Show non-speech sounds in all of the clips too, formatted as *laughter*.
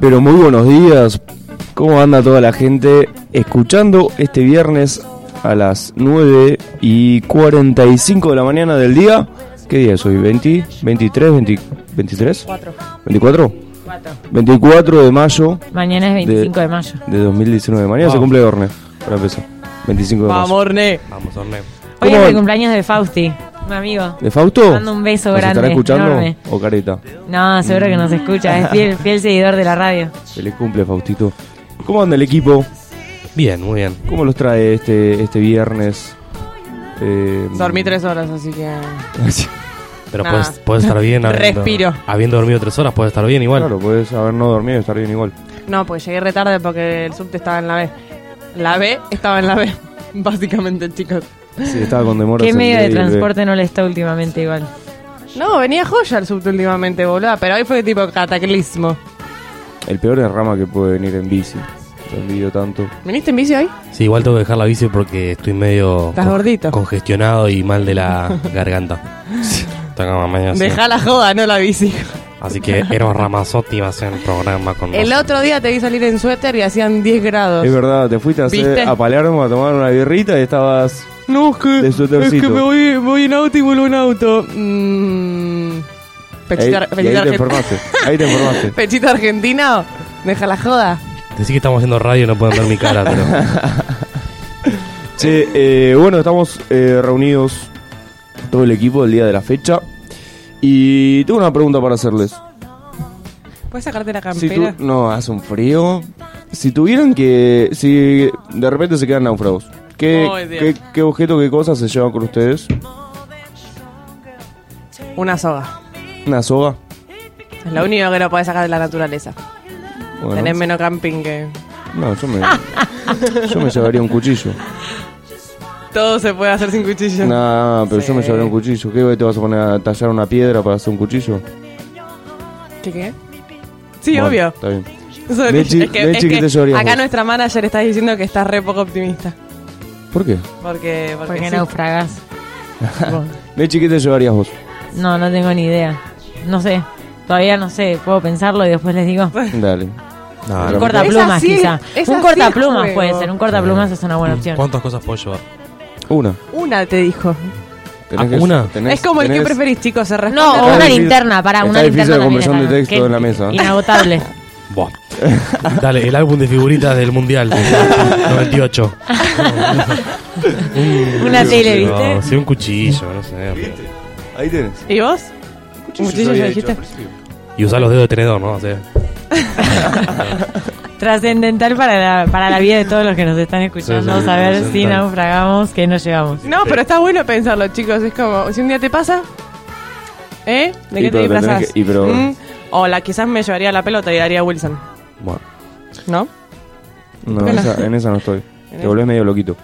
Pero muy buenos días. ¿Cómo anda toda la gente? Escuchando este viernes a las 9 y 45 de la mañana del día. ¿Qué día es hoy? ¿20? ¿23? 20, ¿23? 4. ¿24? 24 de mayo Mañana es 25 de, mayo. de 2019. Mañana se Wow. cumple Orne, para empezar. 25 de Vamos, mayo. Orne. Vamos, Orne. Hoy ¿Cómo es el cumpleaños de Fausti, un amigo. ¿De Fausto? Mando un beso ¿Nos grande, estará escuchando enorme. o careta? No, seguro que nos escucha, es fiel, *laughs* fiel seguidor de la radio. Feliz cumple, Faustito. ¿Cómo anda el equipo? Bien, muy bien. ¿Cómo los trae este, este viernes? Eh, Dormí tres horas, así que. *laughs* Pero Nada. puedes, puedes estar bien. *laughs* habiendo- Respiro. Habiendo dormido tres horas, puedes estar bien igual. Claro, puedes haber no dormido y estar bien igual. No, pues llegué retarde porque el subte estaba en la B. La B estaba en la B, básicamente, chicos. Sí, estaba con demoras. ¿Qué medio de transporte no le está últimamente igual? No, venía joya el subte últimamente, boludo. Pero hoy fue tipo cataclismo. El peor es Rama que puede venir en bici. Lo envidio tanto. ¿Viniste en bici hoy? Sí, igual tengo que dejar la bici porque estoy medio Estás gordito. congestionado y mal de la *laughs* garganta. Tengo. Dejá la joda, no la bici. Así que *laughs* Eros Ramazotti va a hacer el programa con El nosotros. otro día te vi salir en suéter y hacían 10 grados. Es verdad, te fuiste a, hacer- ¿Viste? a Palermo a tomar una birrita y estabas. No, es que, De es que me voy, voy en auto y vuelvo en auto. Mm, Ahí, ar- ahí pechito te informaste. Ahí te informaste. *laughs* pechito argentino. Deja la joda. Decí que estamos haciendo radio y no pueden ver mi cara, pero. *laughs* Che, eh, bueno, estamos eh, reunidos todo el equipo el día de la fecha. Y tengo una pregunta para hacerles. ¿Puedes sacarte la Si campera? tu- no, hace un frío. Si tuvieran que. Si de repente se quedan náufragos, ¿qué, qué, qué objeto, qué cosas se llevan con ustedes? Una soga. ¿Una soga? Es lo único que no podés sacar de la naturaleza. Bueno, Tenés menos camping que... no, yo me, *laughs* yo me llevaría un cuchillo. Todo se puede hacer sin cuchillo. No, pero yo me Sí. llevaría un cuchillo. ¿Qué te vas a poner a tallar una piedra para hacer un cuchillo? ¿Qué qué? Sí, Bueno, obvio. Está bien. Mechi- es que, es ¿qué que te acá vos? nuestra manager está diciendo que estás re poco optimista. ¿Por qué? Porque... Porque, Porque sí. naufragás. *laughs* ¿qué te llevarías vos? No, no tengo ni idea. No sé. Todavía no sé. Puedo pensarlo y después les digo. *laughs* Dale. No, Un no. Cortaplumas, sí- quizá. Un cortaplumas puede ser. Un cortaplumas es una buena opción. ¿Cuántas cosas puedo llevar? Una. Una te dijo. Ah, ¿una? tenés- es como el que preferís, chicos. Se No, o Está una difícil- linterna, para está una difícil linterna la también conversión está- de texto que- en la mesa. *laughs* Inagotable. Buah. *laughs* Dale, el álbum de figuritas del Mundial. 98. *laughs* Una tele, No, ¿viste? sí, un cuchillo, no sé. Ahí tenés. ¿Y vos? Cuchillo Cuchillo ya dijiste. hecho al principio. Y usar los dedos de tenedor, ¿no? O sea, *laughs* Trascendental para la, para la vida de todos los que nos están escuchando. Sí, sí, saber si naufragamos, que nos llevamos. No, pero está bueno pensarlo, chicos. Es como, si un día te pasa, ¿eh? ¿De Y qué te pero tenés disfrazás? que- y pero- Mm, O la quizás me llevaría la pelota y daría a Wilson, Bueno, ¿no? no, no? esa- en esa no estoy. En *laughs* Te volvés medio loquito.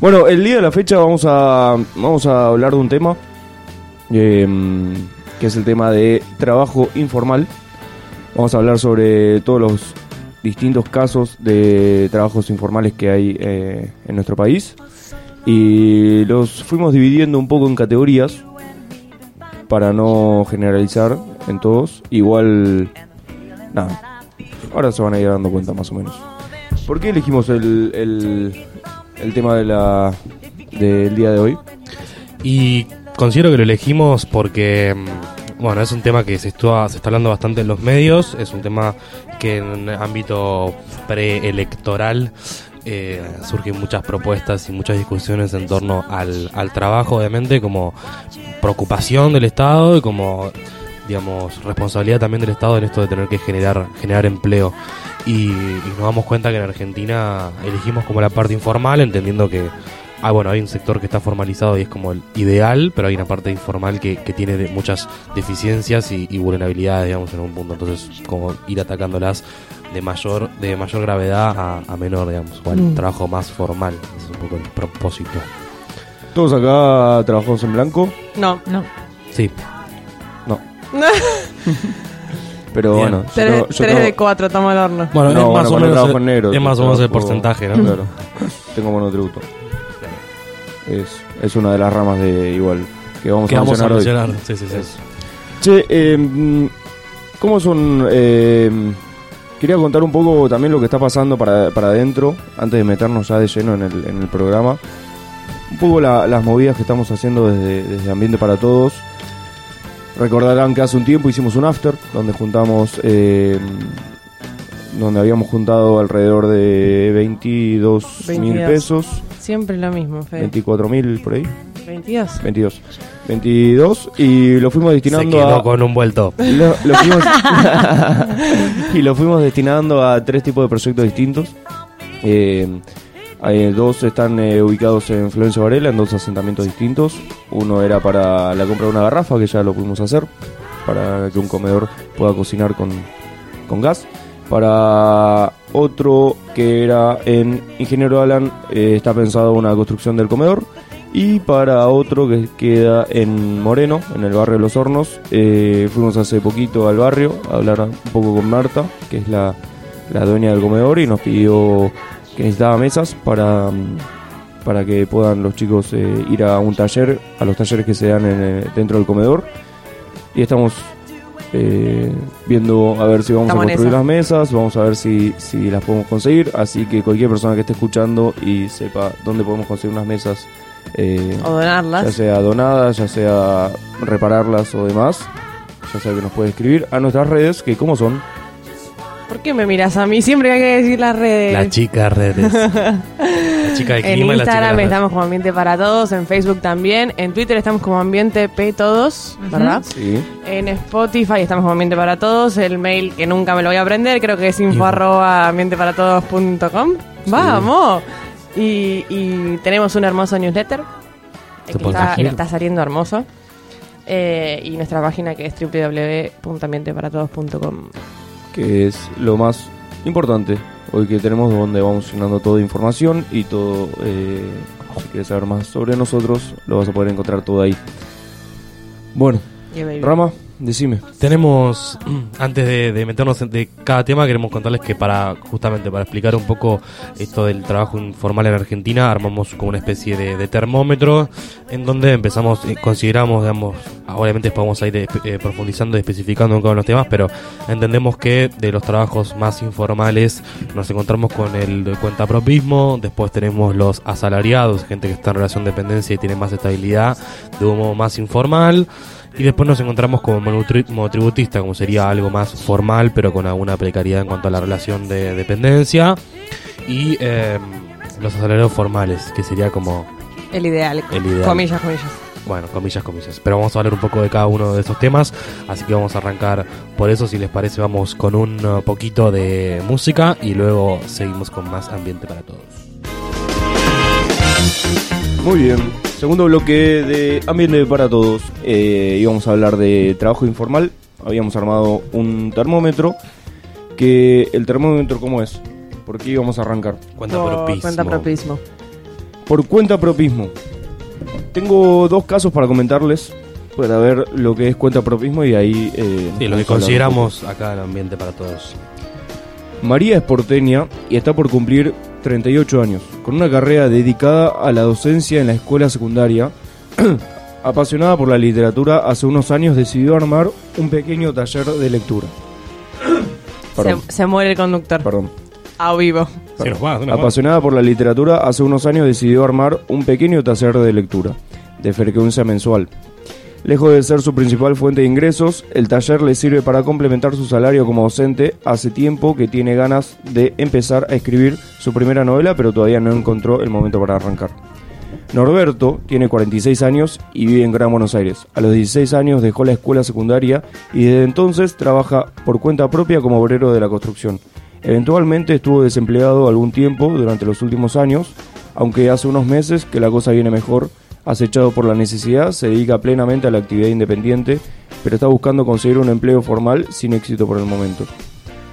Bueno, el día de la fecha vamos a vamos a hablar de un tema eh, que es el tema de trabajo informal. Vamos a hablar sobre todos los distintos casos de trabajos informales que hay eh, en nuestro país y los fuimos dividiendo un poco en categorías para no generalizar en todos. Igual, nada, ahora se van a ir dando cuenta más o menos. ¿Por qué elegimos el, el, tema de la del día de hoy? Y considero que lo elegimos porque, mm, bueno, es un tema que se está, se está hablando bastante en los medios, es un tema que en ámbito preelectoral eh, surgen muchas propuestas y muchas discusiones en torno al, al trabajo, obviamente, como preocupación del Estado y como, digamos, responsabilidad también del Estado en esto de tener que generar, generar empleo. Y, y nos damos cuenta que en Argentina elegimos como la parte informal, entendiendo que Ah, bueno, hay un sector que está formalizado y es como el ideal, pero hay una parte informal que, que tiene de- muchas deficiencias y, y vulnerabilidades, digamos, en un punto. Entonces, como ir atacándolas de mayor de mayor gravedad a, a menor, digamos, o al Mm. trabajo más formal. Ese es un poco el propósito. Todos acá trabajamos en blanco, No. No. Sí, *laughs* pero Bien. bueno, yo Tres, tengo- yo tres tengo- de cuatro, estamos al horno. bueno, No, es bueno, más o cuando menos, trabajo el- en negro, es más o menos el trabajo- porcentaje, ¿no? Claro, *laughs* tengo monotributo. Es, es una de las ramas de igual que vamos Que a vamos a mencionar hoy. mencionar. Sí, sí, sí. Che, eh, mm, ¿Cómo son? eh, quería contar un poco también lo que está pasando para, para adentro, antes de meternos ya de lleno en el, en el programa. Un poco la- las movidas que estamos haciendo desde, desde Ambiente para Todos. Recordarán que hace un tiempo hicimos un after, donde juntamos, eh, donde habíamos juntado alrededor de 22 mil 22. pesos, Siempre lo mismo, Fede. 24 mil por ahí, 22. 22. 22 y lo fuimos Se destinando quedó a... con un vuelto. *laughs* Lo, lo fuimos *laughs* y lo fuimos destinando a tres tipos de proyectos distintos. Eh, eh, dos están eh, ubicados en Florencio Varela, en dos asentamientos distintos. Uno era para la compra de una garrafa, que ya lo pudimos hacer, para que un comedor pueda cocinar con, con gas. Para otro que era en Ingeniero Alan, eh, está pensado una construcción del comedor. Y para otro que queda en Moreno, en el barrio de Los Hornos, eh, fuimos hace poquito al barrio a hablar un poco con Marta, que es la, la dueña del comedor, y nos pidió que necesitaba mesas para, mm, para que puedan los chicos eh, ir a un taller, a los talleres que se dan en, eh, dentro del comedor. Y estamos eh, viendo a ver si vamos Estamos a construir las mesas, vamos a ver si, si las podemos conseguir. Así que cualquier persona que esté escuchando y sepa dónde podemos conseguir unas mesas, eh, O donarlas. ya sea donadas, ya sea repararlas o demás, ya sea que nos puede escribir a nuestras redes, que como son, ¿Por qué me miras a mí? Siempre hay que decir las redes. La chica redes. *laughs* La chica de En clima y la chica de Instagram estamos como Ambiente para Todos, en Facebook también, en Twitter estamos como Ambiente P Todos, ¿verdad? sí, En Spotify estamos como Ambiente para Todos, el mail que nunca me lo voy a aprender, creo que es info arroba ambienteparatodos.com. ¡Vamos! Y, y tenemos un hermoso newsletter Te que está, está saliendo hermoso. Eh, y nuestra página que es www.ambienteparatodos.com. que es lo más importante hoy que tenemos, donde vamos llenando toda información y todo, eh, si quieres saber más sobre nosotros, lo vas a poder encontrar todo ahí. Bueno, Yeah. Rama, decime. Tenemos, *clears throat* antes de, meternos en de cada tema, queremos contarles que para justamente para explicar un poco esto del trabajo informal en Argentina, armamos como una especie de, termómetro en donde empezamos, eh, consideramos, digamos, obviamente después vamos a ir eh, profundizando y especificando en cada uno de los temas, pero entendemos que de los trabajos más informales nos encontramos con el cuentapropismo, después tenemos los asalariados, gente que está en relación de dependencia y tiene más estabilidad de un modo más informal. Y después nos encontramos como monotri- monotributista, como sería algo más formal, pero con alguna precariedad en cuanto a la relación de dependencia. Y eh, los asalariados formales, que sería como, El ideal. El ideal. Comillas, comillas. bueno, comillas, comillas. Pero vamos a hablar un poco de cada uno de esos temas, así que vamos a arrancar por eso, si les parece, vamos con un uh, poquito de música y luego seguimos con más ambiente para todos. Muy bien, segundo bloque de Ambiente para Todos. Eh, íbamos a hablar de trabajo informal. Habíamos armado un termómetro. Que el termómetro, ¿cómo es? ¿Por qué íbamos a arrancar? Cuenta Por propismo. Cuenta propismo. Por cuenta propismo. Tengo dos casos para comentarles. Para ver lo que es cuenta propismo y ahí. eh, Sí, lo que consideramos acá en ambiente para todos. María es porteña y está por cumplir 38 años, con una carrera dedicada a la docencia en la escuela secundaria. *clears throat* Apasionada por la literatura, hace unos años decidió armar un pequeño taller de lectura. Se, se muere el conductor. perdón. A vivo. Apasionada por la literatura, hace unos años decidió armar un pequeño taller de lectura, de frecuencia mensual. Lejos de ser su principal fuente de ingresos, el taller le sirve para complementar su salario como docente. Hace tiempo que tiene ganas de empezar a escribir su primera novela, pero todavía no encontró el momento para arrancar. Norberto tiene 46 años y vive en Gran Buenos Aires. A los 16 años dejó la escuela secundaria y desde entonces trabaja por cuenta propia como obrero de la construcción. Eventualmente estuvo desempleado algún tiempo durante los últimos años, aunque hace unos meses que la cosa viene mejor, acechado por la necesidad, se dedica plenamente a la actividad independiente, pero está buscando conseguir un empleo formal sin éxito por el momento.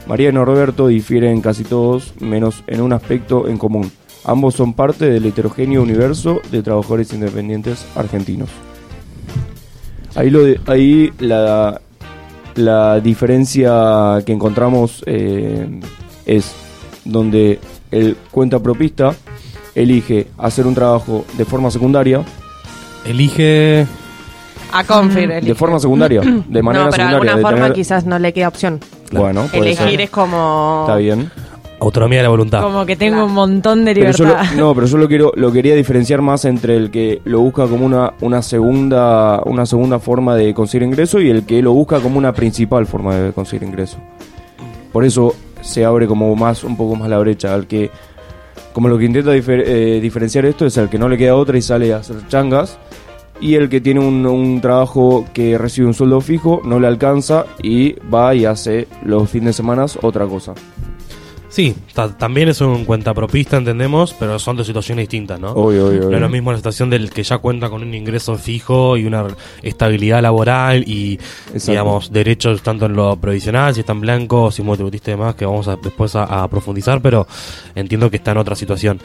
María y Norberto difieren casi todos, menos en un aspecto en común. Ambos son parte del heterogéneo universo de trabajadores independientes argentinos. Ahí, lo ahí la, la diferencia que encontramos eh, es donde el cuenta propista elige hacer un trabajo de forma secundaria Elige A Confir. De forma secundaria, de *clears throat* manera no, pero de secundaria. alguna de forma tener- quizás no le queda opción. Bueno, puede Elegir ser. es como... Está bien. Autonomía de la voluntad. Como que tengo un montón de Pero yo libertad. lo, no, pero yo lo *laughs* quiero, lo quería diferenciar más entre el que lo busca como una, una segunda, una segunda forma de conseguir ingreso y el que lo busca como una principal forma de conseguir ingreso. Por eso se abre como más, un poco más la brecha al que, como lo que intenta eh, diferenciar esto es al que no le queda otra y sale a hacer changas y el que tiene un, un trabajo que recibe un sueldo fijo no le alcanza y va y hace los fines de semana otra cosa. Sí, ta- también es un cuentapropista, entendemos, pero son dos situaciones distintas, ¿no? Obvio, obvio, No es lo mismo la situación del que ya cuenta con un ingreso fijo y una estabilidad laboral y, Exacto. digamos, derechos tanto en lo provisional, si está en blanco, si monotributista y demás, que vamos a, después a, a profundizar, pero entiendo que está en otra situación.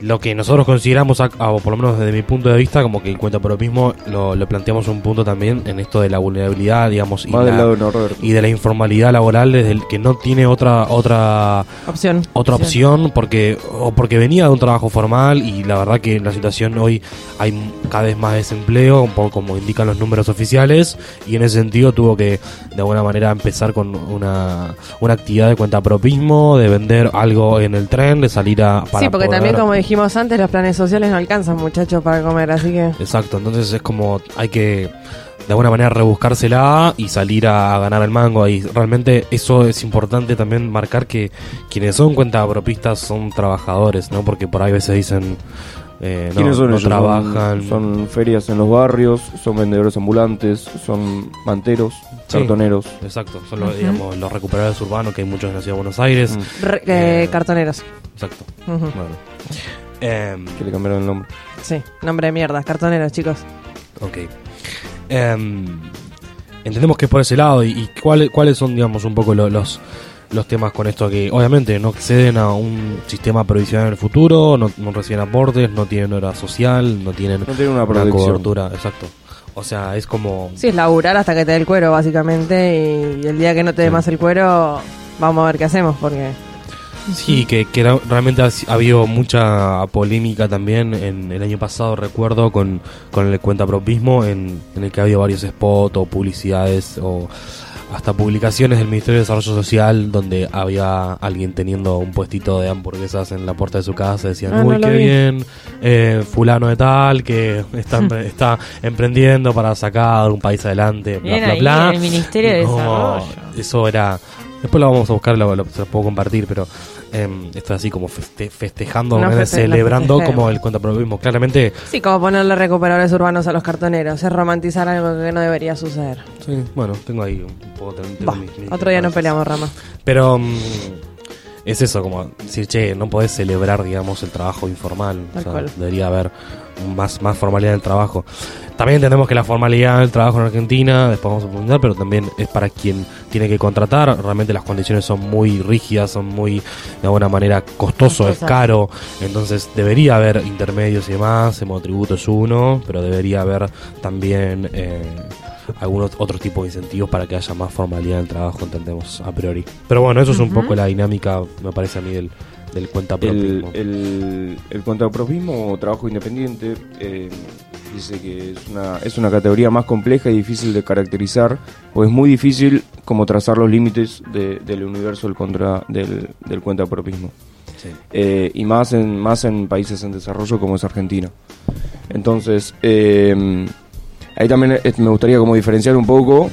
Lo que nosotros consideramos, o por lo menos desde mi punto de vista, como que el cuentapropismo lo, lo planteamos un punto también en esto de la vulnerabilidad, digamos, y, Más del la- lado de Norberto. y de la informalidad laboral desde el que no tiene otra otra Opción. otra opción porque o porque venía de un trabajo formal y la verdad que en la situación hoy hay m- cada vez más desempleo un poco como indican los números oficiales y en ese sentido tuvo que de alguna manera empezar con una, una actividad de cuentapropismo de vender algo en el tren de salir a para Sí, porque poder- también como dijimos antes, los planes sociales no alcanzan muchachos para comer, así que... Exacto, entonces es como hay que de alguna manera rebuscársela y salir a ganar el mango. Y realmente eso es importante también marcar que quienes son cuentapropistas son trabajadores, ¿no? Porque por ahí a veces dicen, eh, no, ¿Quiénes son no ellos? trabajan. Son, son ferias en los barrios, son vendedores ambulantes, son manteros, Sí. cartoneros. Exacto, son los, digamos, los recuperadores urbanos que hay muchos en la ciudad de Buenos Aires. Mm. Re- eh, Eh, cartoneros. Exacto. Bueno. Em, Que le cambiaron el nombre. Sí, nombre de mierda, cartoneros, chicos. Ok. Em, entendemos que es por ese lado y, y cuáles cuáles son, digamos, un poco lo- los los temas con esto que obviamente no acceden a un sistema previsional en el futuro, no, no reciben aportes, no tienen hora social, no tienen No tiene una una protección. cobertura, exacto. O sea, es como Sí, es laburar hasta que te dé el cuero, básicamente, y, y el día que no te dé Sí. más el cuero, vamos a ver qué hacemos, porque... Sí, que, realmente ha, ha habido mucha polémica también en el año pasado, recuerdo, con, con el cuentapropismo, en, en el que ha habido varios spots o publicidades o hasta publicaciones del Ministerio de Desarrollo Social donde había alguien teniendo un puestito de hamburguesas en la puerta de su casa, decían, Ah, uy, no qué vi". bien, eh, fulano de tal, que está, *laughs* está emprendiendo para sacar un país adelante, bla, Bien bla, bla. el Ministerio de Desarrollo. Eso era... Después lo vamos a buscar, lo, lo- se lo puedo compartir, pero em, esto es así como feste- festejando, No feste- celebrando como el cuentapropismo. Claramente, Sí, como ponerle recuperadores urbanos a los cartoneros, es romantizar algo que no debería suceder. sí, bueno, tengo ahí un poco... tengo mis- mis otro día no peleamos, Rama. Pero mm, es eso, como decir, che, no podés celebrar, digamos, el trabajo informal. O sea, debería haber más, más formalidad en el trabajo. También entendemos que la formalidad del trabajo en Argentina, después vamos a profundizar, pero también es para quien tiene que contratar. Realmente las condiciones son muy rígidas, son muy, de alguna manera, costoso, es caro. Entonces debería haber intermedios y demás. El monotributo es uno, pero debería haber también eh, algunos otros tipos de incentivos para que haya más formalidad en el trabajo, entendemos a priori. Pero bueno, eso es un poco la dinámica, me parece a mí, del, del El, cuentapropismo. el, el contrapropismo o trabajo independiente eh, dice que es una, es una categoría más compleja y difícil de caracterizar, pues es muy difícil como trazar los límites de- del universo del, contra, del, del cuentapropismo. Sí. Eh, y más en, más en países en desarrollo como es Argentina. Entonces, eh, ahí también me gustaría como diferenciar un poco,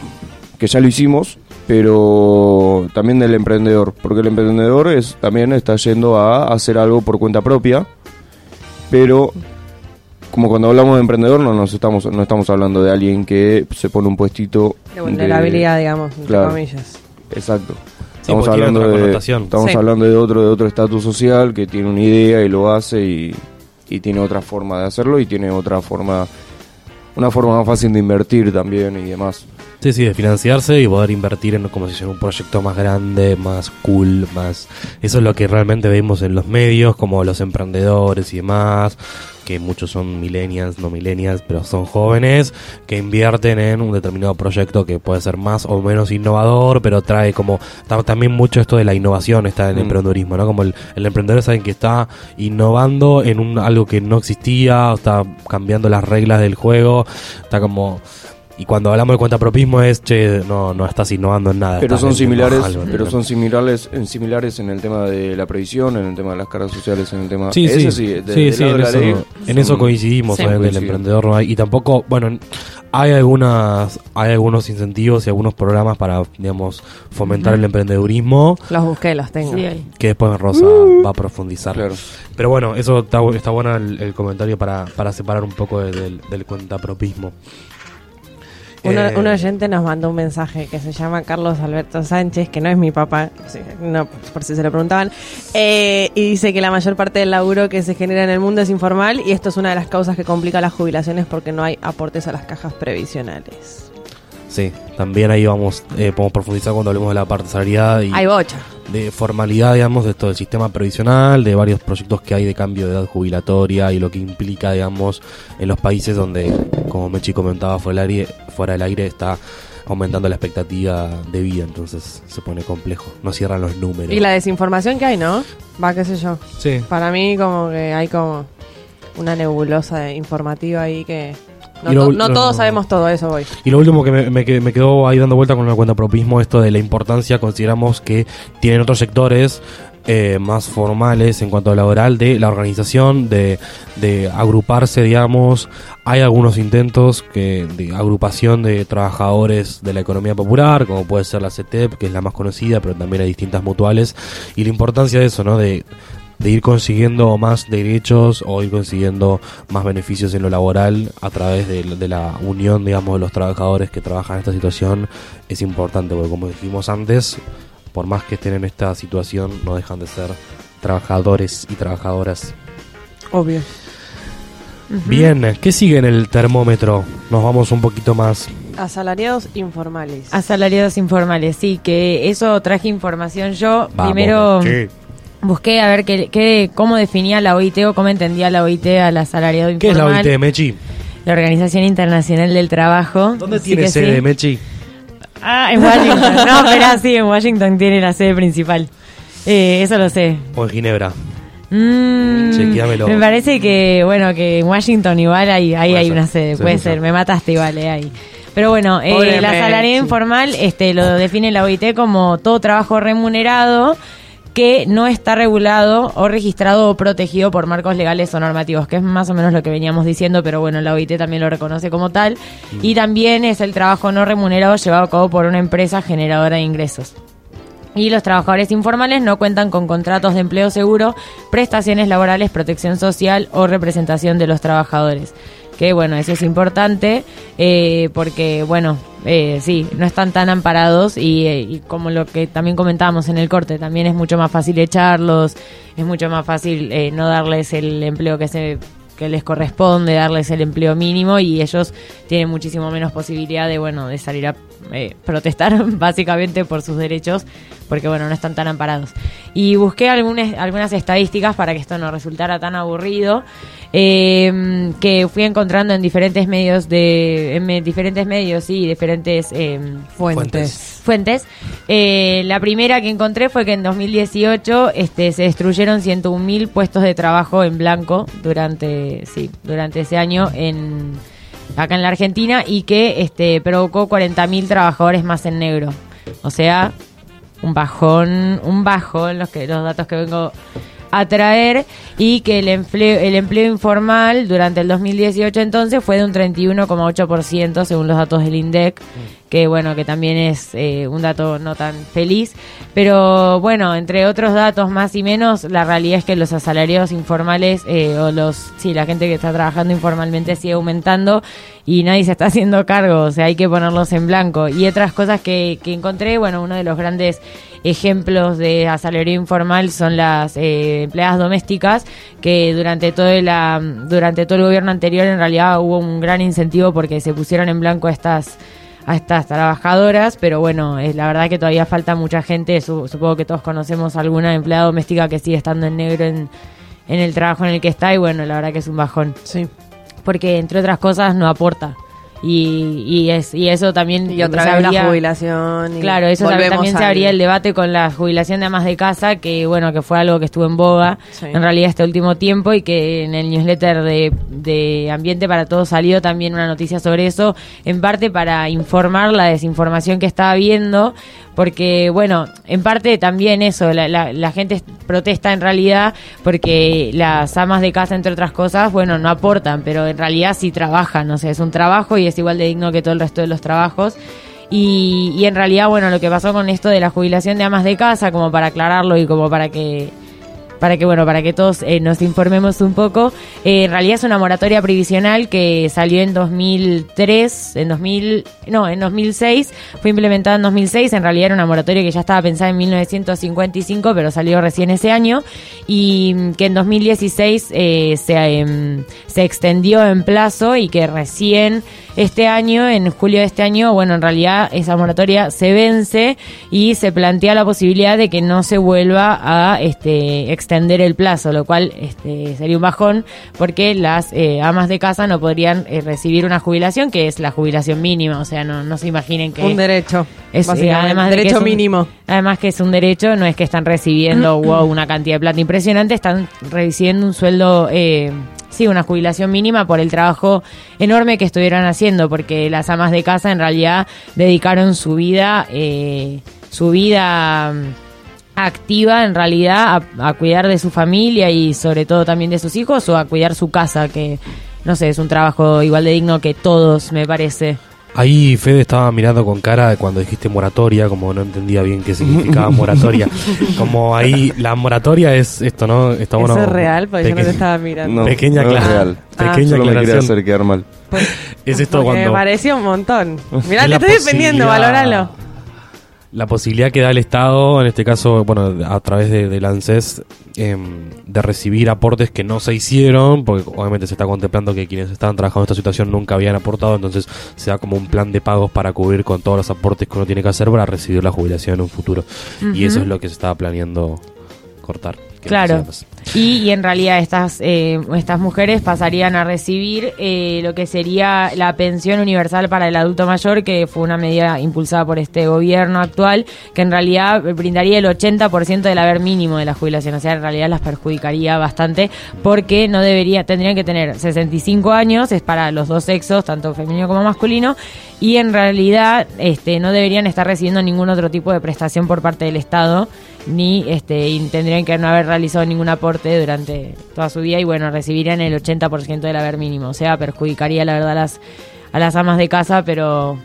que ya lo hicimos, pero también del emprendedor, porque el emprendedor es, también está yendo a hacer algo por cuenta propia, pero como cuando hablamos de emprendedor no nos estamos no estamos hablando de alguien que se pone un puestito De vulnerabilidad, digamos, entre Claro. comillas. exacto Sí, estamos hablando de estamos Sí. hablando de otro de otro estatus social que tiene una idea y lo hace y, y tiene otra forma de hacerlo y tiene otra forma una forma más fácil de invertir también y demás Sí, sí, de financiarse y poder invertir en como si fuera un proyecto más grande, más cool, más... Eso es lo que realmente vemos en los medios, como los emprendedores y demás, que muchos son millennials, no millennials, pero son jóvenes, que invierten en un determinado proyecto que puede ser más o menos innovador, pero trae como... ta- También mucho esto de la innovación está en el Mm. emprendedurismo, ¿no? Como el, el emprendedor alguien que está innovando en un algo que no existía, está cambiando las reglas del juego, está como y cuando hablamos de cuentapropismo es, che, no, no estás innovando en nada. Pero son similares, pero son similares, en similares en el tema de la previsión, en el tema de las cargas sociales, en el tema. Sí, Ese sí, de- sí, del sí, en, de la eso, ley, en son- eso coincidimos, Sí. obviamente, el emprendedor no hay, y tampoco, bueno, hay algunas, hay algunos incentivos y algunos programas para, digamos, fomentar el emprendedurismo, Los busqué, los tengo. Sí, que después Rosa va a profundizar. Claro. Pero bueno, eso está, está bueno el, el comentario para, para separar un poco de- del, del cuentapropismo. Un, Eh, un oyente nos mandó un mensaje que se llama Carlos Alberto Sánchez, que no es mi papá, no, por si se lo preguntaban, eh, y dice que la mayor parte del laburo que se genera en el mundo es informal y esto es una de las causas que complica las jubilaciones porque no hay aportes a las cajas previsionales. Sí, también ahí vamos, eh, podemos profundizar cuando hablemos de la parte salarial y Hay bocha. de formalidad, digamos, de esto del sistema previsional, de varios proyectos que hay de cambio de edad jubilatoria y lo que implica, digamos, en los países donde, como Mechi comentaba fuera del aire, fuera del aire está aumentando la expectativa de vida, entonces se pone complejo, no cierran los números. Y la desinformación que hay, ¿no? Va, qué sé yo. Sí. Para mí como que hay como una nebulosa informativa ahí que... No, Y lo- to- no lo- todos sabemos todo, eso voy. Y lo último que me, me me quedó ahí dando vuelta con la cuenta propismo, esto de la importancia, consideramos que tienen otros sectores eh, más formales en cuanto a laboral de la organización, de, de agruparse, digamos. Hay algunos intentos que de agrupación de trabajadores de la economía popular, como puede ser la CETEP, que es la más conocida, pero también hay distintas mutuales. Y la importancia de eso, ¿no? De, de ir consiguiendo más derechos o ir consiguiendo más beneficios en lo laboral a través de, de la unión, digamos, de los trabajadores que trabajan en esta situación es importante, porque como dijimos antes, por más que estén en esta situación, no dejan de ser trabajadores y trabajadoras. Obvio. Bien, ¿qué sigue en el termómetro? Nos vamos un poquito más. Asalariados informales. Asalariados informales, sí, que eso traje información yo. Vamos, Primero. Busqué a ver qué, qué- cómo definía la OIT o cómo entendía la OIT al asalariado ¿Qué es la informal. OIT, Mechi? La Organización Internacional del Trabajo. ¿Dónde Así tiene sede, sí. Mechi? Ah, en Washington. no, espera, sí, en Washington tiene la sede principal. Eh, eso lo sé. ¿O en Ginebra? Mm, Chequeámelo. Me parece que, bueno, que en Washington igual hay, ahí hay ser. una sede, puede ser, me mataste igual, eh, ahí. Pero bueno, eh, la Mechi. salaria informal este, lo define la OIT como todo trabajo remunerado que no está regulado o registrado o protegido por marcos legales o normativos, que es más o menos lo que veníamos diciendo, pero bueno, la OIT también lo reconoce como tal. Y también es el trabajo no remunerado llevado a cabo por una empresa generadora de ingresos. Y los trabajadores informales no cuentan con contratos de empleo seguro, prestaciones laborales, protección social o representación de los trabajadores. Bueno, eso es importante eh, porque, bueno, eh, sí, no están tan amparados y, eh, y como lo que también comentábamos en el corte, también es mucho más fácil echarlos, es mucho más fácil no darles el empleo que se que les corresponde darles el empleo mínimo y ellos tienen muchísimo menos posibilidad de bueno de salir a eh, protestar *laughs* básicamente por sus derechos porque bueno no están tan amparados y busqué algunas algunas estadísticas para que esto no resultara tan aburrido eh, que fui encontrando en diferentes medios de en me- diferentes medios y diferentes eh, Fuentes. fuentes. Eh, la primera que encontré fue que en 2018 este, se destruyeron 101.000 puestos de trabajo en blanco durante, sí, durante ese año en, acá en la Argentina y que este, provocó 40.000 trabajadores más en negro. O sea, un bajón, un bajón, los, que, los datos que vengo a traer y que el empleo, el empleo informal durante el 2018 entonces fue de un 31,8% según los datos del INDEC, que bueno, que también es eh, un dato no tan feliz, pero bueno, entre otros datos más y menos, la realidad es que los asalariados informales eh, o los, sí, la gente que está trabajando informalmente sigue aumentando y nadie se está haciendo cargo, o sea, hay que ponerlos en blanco. Y otras cosas que, que encontré, bueno, uno de los grandes ejemplos de asalariado informal son las eh, empleadas domésticas que durante todo la durante todo el gobierno anterior en realidad hubo un gran incentivo porque se pusieron en blanco a estas a estas trabajadoras, pero bueno, es la verdad que todavía falta mucha gente, su- supongo que todos conocemos alguna empleada doméstica que sigue estando en negro en, en el trabajo en el que está y bueno, la verdad que es un bajón Sí. porque entre otras cosas no aporta. Y, y, es, y eso también Y otra vez habría- la jubilación. y Claro, eso también, se abría el debate con la jubilación de amas de casa, que bueno, que fue algo que estuvo en boga Sí. en realidad este último tiempo y que en el newsletter de, de Ambiente para Todos salió también una noticia sobre eso, en parte para informar la desinformación que estaba habiendo, porque bueno, en parte también eso, la, la, la gente protesta en realidad porque las amas de casa, entre otras cosas, bueno, no aportan, pero en realidad sí trabajan, o sea, es un trabajo y es igual de digno que todo el resto de los trabajos. Y, y en realidad, bueno, lo que pasó con esto de la jubilación de amas de casa, como para aclararlo y como para que para que bueno para que todos eh, nos informemos un poco. Eh, en realidad es una moratoria previsional que salió en 2003 en 2000 no en 2006 fue implementada en 2006 en realidad era una moratoria que ya estaba pensada en 1955 pero salió recién ese año y que en 2016 eh, se em, se extendió en plazo y que recién este año en julio de este año bueno en realidad esa moratoria se vence y se plantea la posibilidad de que no se vuelva a este extender el plazo, lo cual este, sería un bajón porque las eh, amas de casa no podrían eh, recibir una jubilación que es la jubilación mínima, o sea, no, no se imaginen que Un derecho. es, eh, además de que derecho es un- mínimo. Además que es un derecho, no es que están recibiendo *clears throat* wow, una cantidad de plata impresionante, están recibiendo un sueldo, eh, sí, una jubilación mínima por el trabajo enorme que estuvieron haciendo, porque las amas de casa en realidad dedicaron su vida, eh, su vida activa en realidad a, a cuidar de su familia y sobre todo también de sus hijos o a cuidar su casa, que no sé, es un trabajo igual de digno que todos, me parece. Ahí Fede estaba mirando con cara cuando dijiste moratoria, como no entendía bien qué significaba *laughs* moratoria. Como ahí la moratoria es esto, ¿no? Está bueno. Eso es real, porque yo no te estaba mirando. No, Pequeña no es real. Ah. Pequeña Solo me quería hacer quedar mal. Es esto Porque me cuando pareció un montón. Mirá, Es te estoy defendiendo, valóralo. La posibilidad que da el Estado, en este caso, bueno, a través de, del ANSES, em, de recibir aportes que no se hicieron, porque obviamente se está contemplando que quienes estaban trabajando en esta situación nunca habían aportado, entonces se da como un plan de pagos para cubrir con todos los aportes que uno tiene que hacer para recibir la jubilación en un futuro. Y eso es lo que se estaba planeando cortar. Que Claro. Y, y en realidad estas, eh, estas mujeres pasarían a recibir eh, lo que sería la pensión universal para el adulto mayor, que fue una medida impulsada por este gobierno actual, que en realidad brindaría el 80% del haber mínimo de la jubilación. O sea, en realidad las perjudicaría bastante porque no debería, tendrían que tener 65 años, es para los dos sexos, tanto femenino como masculino, y en realidad este, no deberían estar recibiendo ningún otro tipo de prestación por parte del Estado ni este y tendrían que no haber realizado ningún aporte durante toda su vida y bueno, recibirían el 80% del haber mínimo, o sea, perjudicaría la verdad a las a las amas de casa, pero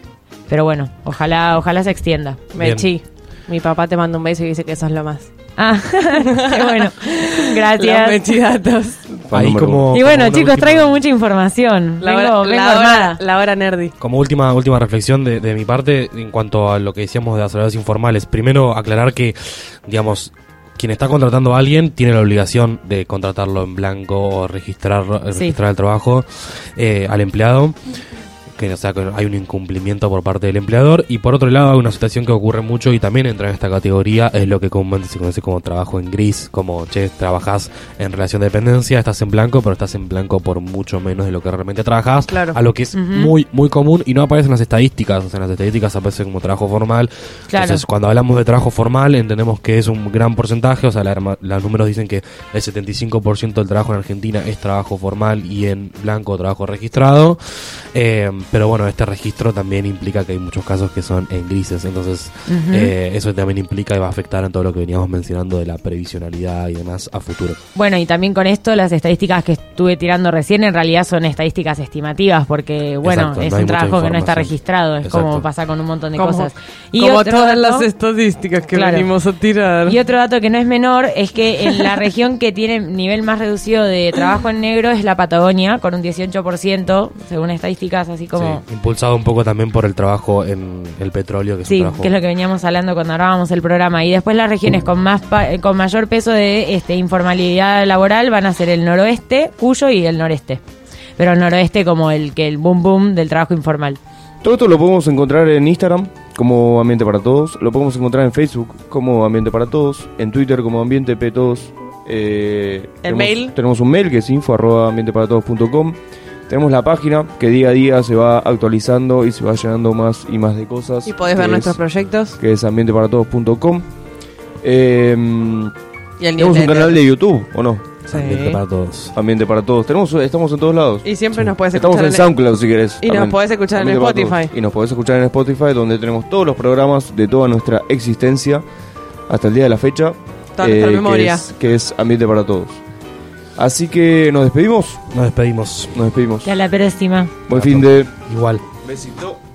pero bueno, ojalá ojalá se extienda. Mechi, mi papá te manda un beso y dice que sos lo más. Ah, *laughs* qué bueno. Gracias. Ahí como, Y bueno, como chicos, última- traigo mucha información. La hora, vengo la, armada. hora, la hora nerdy. Como última última reflexión de, de mi parte en cuanto a lo que decíamos de las salarios informales, primero aclarar que, digamos, quien está contratando a alguien tiene la obligación de contratarlo en blanco o registrar, Sí. registrar el trabajo eh, al empleado. Que, o sea, que hay un incumplimiento por parte del empleador. Y por otro lado, hay una situación que ocurre mucho y también entra en esta categoría, es lo que comúnmente se conoce como trabajo en gris, como, che, trabajas en relación de dependencia, estás en blanco, pero estás en blanco por mucho menos de lo que realmente trabajas. Claro. A lo que es muy, muy común y no aparece en las estadísticas. O sea, en las estadísticas aparece como trabajo formal. Claro. Entonces, cuando hablamos de trabajo formal, entendemos que es un gran porcentaje. O sea, la los números dicen que el 75% del trabajo en Argentina es trabajo formal y en blanco trabajo registrado. Eh, pero bueno, este registro también implica que hay muchos casos que son en grises. Entonces, eh, eso también implica y va a afectar en todo lo que veníamos mencionando de la previsionalidad y demás a futuro. Bueno, y también con esto, las estadísticas que estuve tirando recién en realidad son estadísticas estimativas, porque, bueno, Exacto, es no un trabajo que no está registrado, es como pasa con un montón de Como- cosas. Y Como otro todas dato- las estadísticas que Claro. venimos a tirar. Y otro dato que no es menor es que en la *laughs* región que tiene nivel más reducido de trabajo en negro es la Patagonia, con un 18%, según estadísticas así como... Sí, impulsado un poco también por el trabajo en el petróleo, que es Sí, un trabajo que es lo que veníamos hablando cuando grabábamos el programa. Y después las regiones con más pa- eh, con mayor peso de este informalidad laboral van a ser el noroeste, Cuyo y el noreste. Pero el noroeste como el que el boom boom del trabajo informal. Todo esto lo podemos encontrar en Instagram como Ambiente para Todos, lo podemos encontrar en Facebook como Ambiente para Todos, en Twitter como Ambiente P Todos. eh, tenemos- mail? Tenemos un mail que es info arroba ambienteparatodos.com. Tenemos la página que día a día se va actualizando y se va llenando más y más de cosas. Y podés ver es- nuestros proyectos Que es ambienteparatodos.com. Eh, y el tenemos un canal de YouTube, ¿o no? Sí. Ambiente para todos. Ambiente para todos. Tenemos, estamos en todos lados. Y siempre nos puedes Estamos escuchar en SoundCloud si querés. Y nos podés escuchar en Ambiente Spotify. Y nos podés escuchar en Spotify, donde tenemos todos los programas de toda nuestra existencia hasta el día de la fecha. Toda nuestra que memoria. es- Que es, Ambiente para Todos. Así que nos despedimos. Nos despedimos. Nos despedimos. Hasta la próxima. Buen fin de. Igual. Besito.